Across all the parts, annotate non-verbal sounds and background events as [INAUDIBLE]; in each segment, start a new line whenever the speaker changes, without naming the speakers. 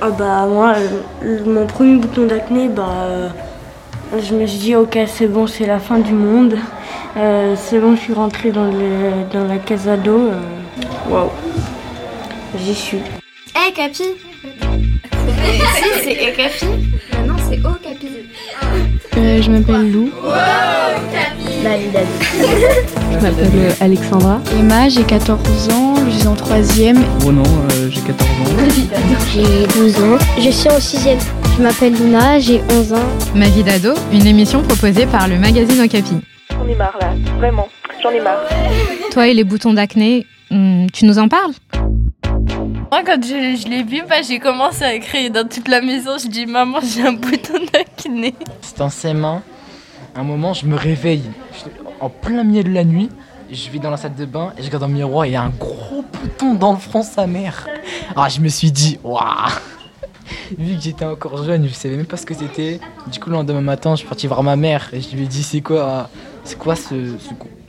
Ah bah moi, euh, mon premier bouton d'acné, bah euh, je me suis dit ok c'est bon, c'est la fin du monde. Euh, c'est bon, je suis rentrée dans, le, dans la casa d'eau. Waouh, j'y suis.
Hé hey, Capi c'est E Capi Non, c'est O Capi.
je m'appelle Lou.
Wow, Capi
Je m'appelle Alexandra.
Emma, j'ai 14 ans, je suis en 3ème.
Ronan, euh, j'ai 14 ans.
J'ai 12 ans, je suis en 6ème.
Je m'appelle Luna, j'ai 11 ans.
Ma vie d'ado, une émission proposée par le magazine Okapi.
J'en ai marre là, vraiment, j'en ai marre.
Toi et les boutons d'acné, hmm, tu nous en parles?
Moi, quand je, je l'ai vu, bah, j'ai commencé à crier dans toute la maison. Je dis, maman, j'ai un bouton d'acné.
C'est en s'aimant. Un moment, je me réveille en plein milieu de la nuit. Je vais dans la salle de bain et je regarde dans le miroir et il y a un gros bouton dans le front, sa mère. Ah, je me suis dit, waouh! Vu que j'étais encore jeune, je savais même pas ce que c'était. Du coup, le lendemain matin, je suis parti voir ma mère et je lui ai dit, c'est quoi, c'est quoi ce,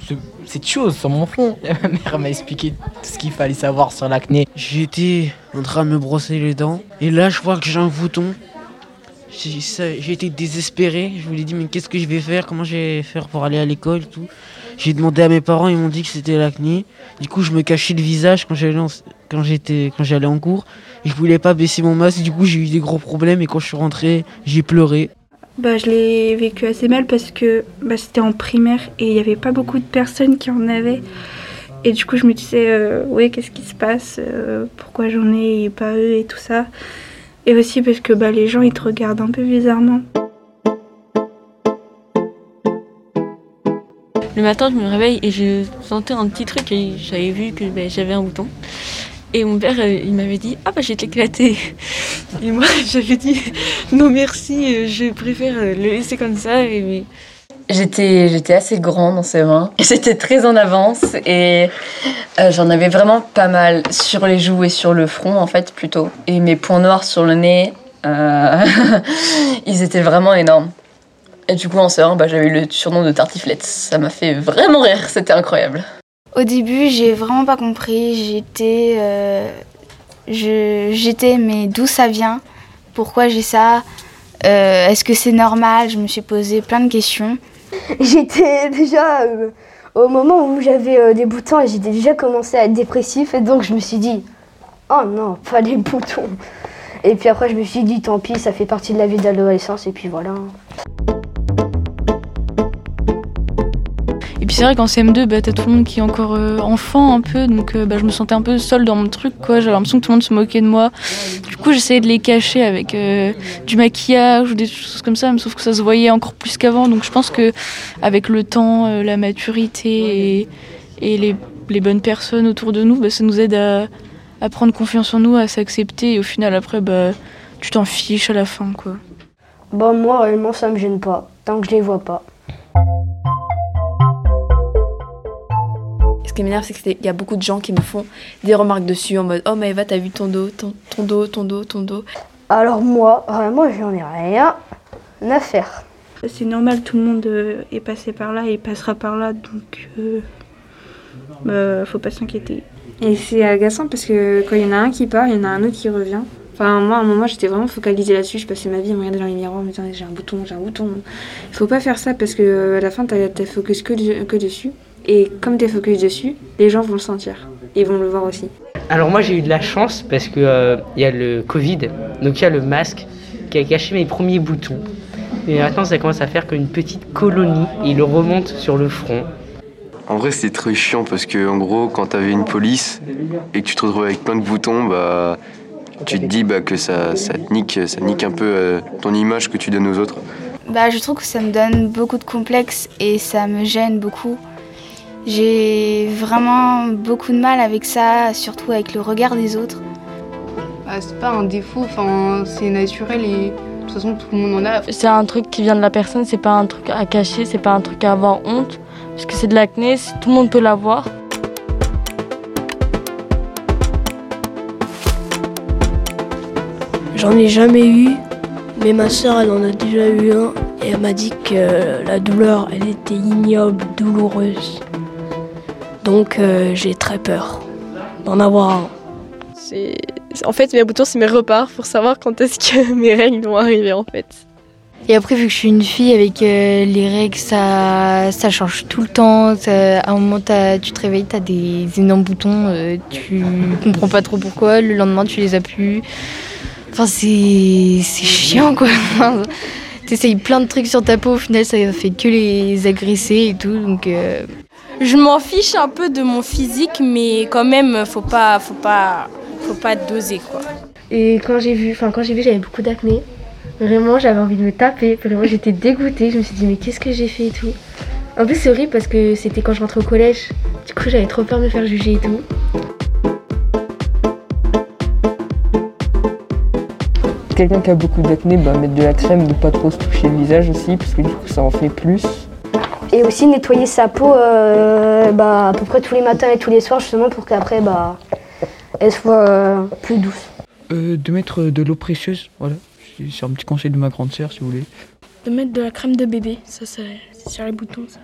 ce, cette chose sur mon front? Et Ma mère m'a expliqué tout ce qu'il fallait savoir sur l'acné.
J'étais en train de me brosser les dents et là, je vois que j'ai un bouton. J'ai été désespéré. Je me suis dit, mais qu'est-ce que je vais faire? Comment je vais faire pour aller à l'école tout? J'ai demandé à mes parents, ils m'ont dit que c'était l'acné. Du coup, je me cachais le visage quand j'allais en, quand j'étais quand j'allais en cours. Je voulais pas baisser mon masque. Du coup, j'ai eu des gros problèmes et quand je suis rentré, j'ai pleuré.
Bah, je l'ai vécu assez mal parce que bah, c'était en primaire et il n'y avait pas beaucoup de personnes qui en avaient. Et du coup, je me disais, euh, ouais, qu'est-ce qui se passe? Euh, Pourquoi j'en ai et pas eux et tout ça? Et aussi parce que bah, les gens, ils te regardent un peu bizarrement.
Le matin, je me réveille et je sentais un petit truc et j'avais vu que bah, j'avais un bouton. Et mon père, euh, il m'avait dit Ah, bah, j'ai éclaté. [LAUGHS] Et moi, [LAUGHS] j'avais dit Non, merci, euh, je préfère euh, le laisser comme ça.
J'étais, j'étais assez grande ses mains. J'étais très en avance et j'en avais vraiment pas mal sur les joues et sur le front, en fait, plutôt. Et mes points noirs sur le nez, [LAUGHS] ils étaient vraiment énormes. Et du coup, en séance, bah, j'avais le surnom de tartiflette. Ça m'a fait vraiment rire, c'était incroyable.
Au début, j'ai vraiment pas compris. J'étais. Euh, j'étais, mais d'où ça vient? Pourquoi j'ai ça? Euh, Est-ce que c'est normal? Je me suis posé plein de questions. [LAUGHS]
J'étais déjà. Euh, au moment où j'avais des boutons, j'étais déjà commencé à être dépressif. Et donc, je me suis dit Oh non, pas les boutons. Et puis après, je me suis dit Tant pis, ça fait partie de la vie d'adolescence. Et puis voilà.
Puis c'est vrai qu'en CM2, bah, t'as tout le monde qui est encore euh, enfant un peu, donc euh, bah, je me sentais un peu seule dans mon truc, quoi. J'avais l'impression que tout le monde se moquait de moi. Du coup, j'essayais de les cacher avec euh, du maquillage ou des choses comme ça, mais sauf que ça se voyait encore plus qu'avant. Donc je pense que avec le temps, la maturité et, les, bonnes personnes autour de nous, bah, ça nous aide à, à, prendre confiance en nous, à s'accepter. Et au final, après, bah, tu t'en fiches à la fin, quoi.
Bon, moi, réellement, ça me gêne pas, tant que je les vois pas.
Qui m'énerve, c'est qu'il y a beaucoup de gens qui me font des remarques dessus en mode Oh, mais Eva, t'as vu ton dos, ton, dos, ton dos, ton dos.
Alors, moi, vraiment, j'en ai rien à faire.
C'est normal, tout le monde euh, est passé par là et passera par là, donc euh, bah, faut pas s'inquiéter.
Et c'est agaçant parce que quand il y en a un qui part, il y en a un autre qui revient. Enfin, moi, à un moment, j'étais vraiment focalisée là-dessus. Je passais ma vie à me regarder dans les miroirs, me disant j'ai un bouton, j'ai un bouton. Il faut pas faire ça parce que euh, à la fin, t'as focus que, que dessus. Et comme tu es focus dessus, les gens vont le sentir. Ils vont le voir aussi.
Alors moi j'ai eu de la chance parce que euh, il y a le Covid, donc il y a le masque qui a caché mes premiers boutons. Et maintenant ça commence à faire qu'une petite colonie et il le remonte sur le front.
En vrai c'était très chiant parce que en gros quand t'avais une police et que tu te retrouves avec plein de boutons, bah tu te dis bah, que ça, ça, te nique, ça nique un peu euh, ton image que tu donnes aux autres.
Bah je trouve que ça me donne beaucoup de complexes et ça me gêne beaucoup. J'ai vraiment beaucoup de mal avec ça, surtout avec le regard des autres.
Bah, c'est pas un défaut, enfin, c'est naturel et de toute façon tout le monde en a.
C'est un truc qui vient de la personne, c'est pas un truc à cacher, c'est pas un truc à avoir honte, parce que c'est de l'acné, tout le monde peut l'avoir.
J'en ai jamais eu, mais ma soeur elle en a déjà eu un et elle m'a dit que la douleur elle était ignoble, douloureuse. Donc euh, j'ai très peur d'en avoir un.
C'est
En fait, mes boutons, c'est mes repères pour savoir quand est-ce que [LAUGHS] mes règles vont arriver en fait.
Et après, vu que je suis une fille avec euh, les règles, ça, ça change tout le temps. Ça- à un moment, tu te réveilles, tu as des énormes boutons, euh, tu comprends pas trop pourquoi. Le lendemain, tu les as plus. Enfin, c'est c'est chiant quoi. [LAUGHS] T'essayes plein de trucs sur ta peau, au final, ça fait que les agresser et tout. Donc, euh,
Je m'en fiche un peu de mon physique, mais quand même, faut pas, faut pas, faut pas doser quoi.
Et quand j'ai vu, enfin quand j'ai vu, j'avais beaucoup d'acné. Vraiment, j'avais envie de me taper. Vraiment, j'étais dégoûtée. Je me suis dit mais qu'est-ce que j'ai fait et tout. En plus, c'est horrible parce que c'était quand je rentrais au collège. Du coup, j'avais trop peur de me faire juger et tout.
Quelqu'un qui a beaucoup d'acné, bah, mettre de la crème, ne pas trop se toucher le visage aussi, parce que du coup ça en fait plus.
Et aussi nettoyer sa peau euh, bah, à peu près tous les matins et tous les soirs justement pour qu'après bah, elle soit euh, plus douce.
Euh, de mettre de l'eau précieuse, voilà. C'est un petit conseil de ma grande sœur si vous voulez.
De mettre de la crème de bébé, ça, ça c'est sur les boutons, ça.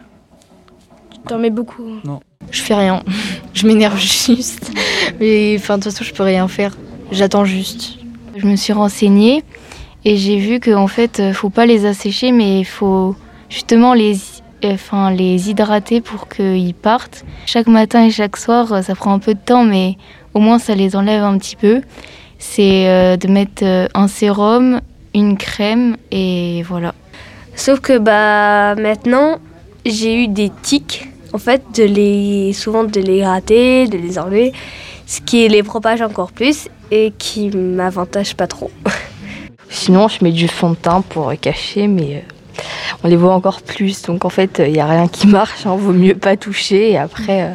Tu t'en mets beaucoup. hein.
Non.
je fais rien. je m'énerve [LAUGHS] juste. Mais enfin, de toute façon, je peux rien faire. J'attends juste. Je me suis renseignée et j'ai vu qu'en fait, faut pas les assécher, mais il faut justement les, enfin, les hydrater pour qu'ils partent. Chaque matin et chaque soir, euh, ça prend un peu de temps, mais au moins ça les enlève un petit peu. C'est euh, de mettre euh, un sérum, une crème et voilà.
Sauf que bah maintenant, j'ai eu des tics, en fait, de les, souvent de les gratter, de les enlever, ce qui les propage encore plus et qui m'avantage pas trop. [LAUGHS]
Sinon, je mets du fond de teint pour cacher, mais euh, on les voit encore plus. Donc en fait, il n'y a rien qui [LAUGHS] marche. Hein, vaut mieux pas toucher et après, euh,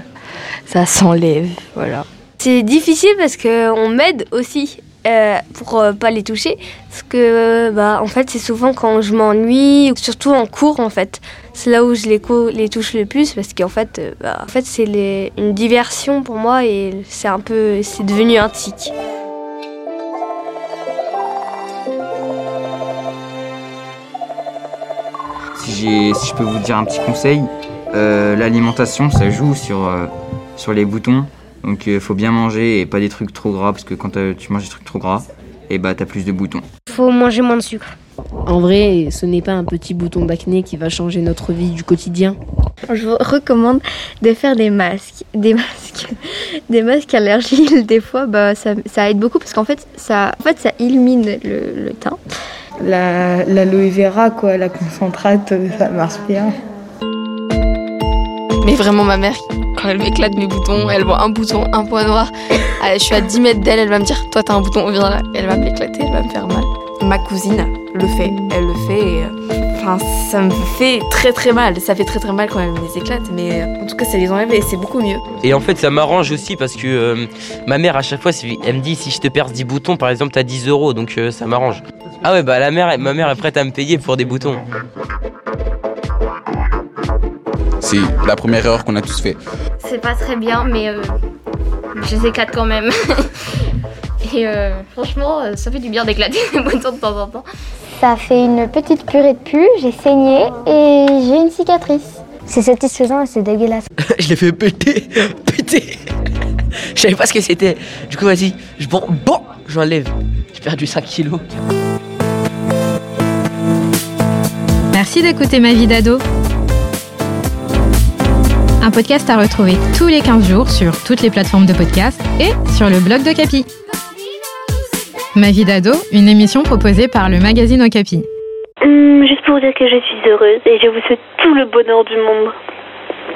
ça s'enlève. Voilà.
C'est difficile parce qu'on m'aide aussi euh, pour euh, pas les toucher. Parce que, bah, en fait, c'est souvent quand je m'ennuie, surtout en cours, en fait. C'est là où je les, touche le plus parce qu'en fait, euh, bah, en fait c'est une diversion pour moi et c'est un peu. C'est devenu un tic.
Si, je peux vous dire un petit conseil, euh, l'alimentation ça joue sur, euh, sur les boutons. Donc il faut bien manger et pas des trucs trop gras parce que quand euh, tu manges des trucs trop gras, et bah t'as plus de boutons.
Faut manger moins de sucre.
En vrai, ce n'est pas un petit bouton d'acné qui va changer notre vie du quotidien.
Je vous recommande de faire des masques. Des masques, [LAUGHS] des masques allergiques, [LAUGHS] des fois, bah, ça, ça aide beaucoup parce qu'en fait, ça, en fait, ça illumine le, le teint.
La- L'aloe vera, quoi, la concentrate, ça marche bien.
Mais vraiment, ma mère, quand elle m'éclate mes boutons, elle voit un bouton, un point noir. Je suis à 10 mètres d'elle, elle va me dire Toi, t'as un bouton, viens là. Elle va m'éclater, elle va me faire mal. Ma cousine le fait, elle le fait et. euh, Enfin, ça me fait très très mal. Ça fait très très mal quand elle me les éclate, mais euh, en tout cas, ça les enlève et c'est beaucoup mieux.
Et en fait, ça m'arrange aussi parce que euh, ma mère, à chaque fois, si- elle me dit si je te perds 10 boutons, par exemple, t'as 10 euros, donc euh, ça m'arrange. Ah ouais, bah la mère, ma mère est prête à me payer pour des boutons.
C'est la première erreur qu'on a tous fait.
C'est pas très bien, mais euh, je les éclate quand même. [LAUGHS] Et euh, franchement, euh, ça fait du bien d'éclater [LAUGHS] les boutons de temps en temps.
Ça fait une petite purée de pu, j'ai saigné et j'ai une cicatrice. C'est satisfaisant et c'est dégueulasse. [LAUGHS]
je l'ai fait péter, péter. Je savais pas ce que c'était. Du coup, vas-y, je bon, bon, j'enlève. J'ai perdu 5 kilos.
Merci d'écouter Ma vie d'ado. Un podcast à retrouver tous les 15 jours sur toutes les plateformes de podcast et sur le blog de Capi. Ma vie d'ado, une émission proposée par le magazine Okapi.
Hum, juste pour vous dire que je suis heureuse et je vous souhaite tout le bonheur du monde.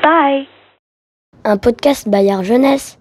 Bye
Un podcast Bayard Jeunesse.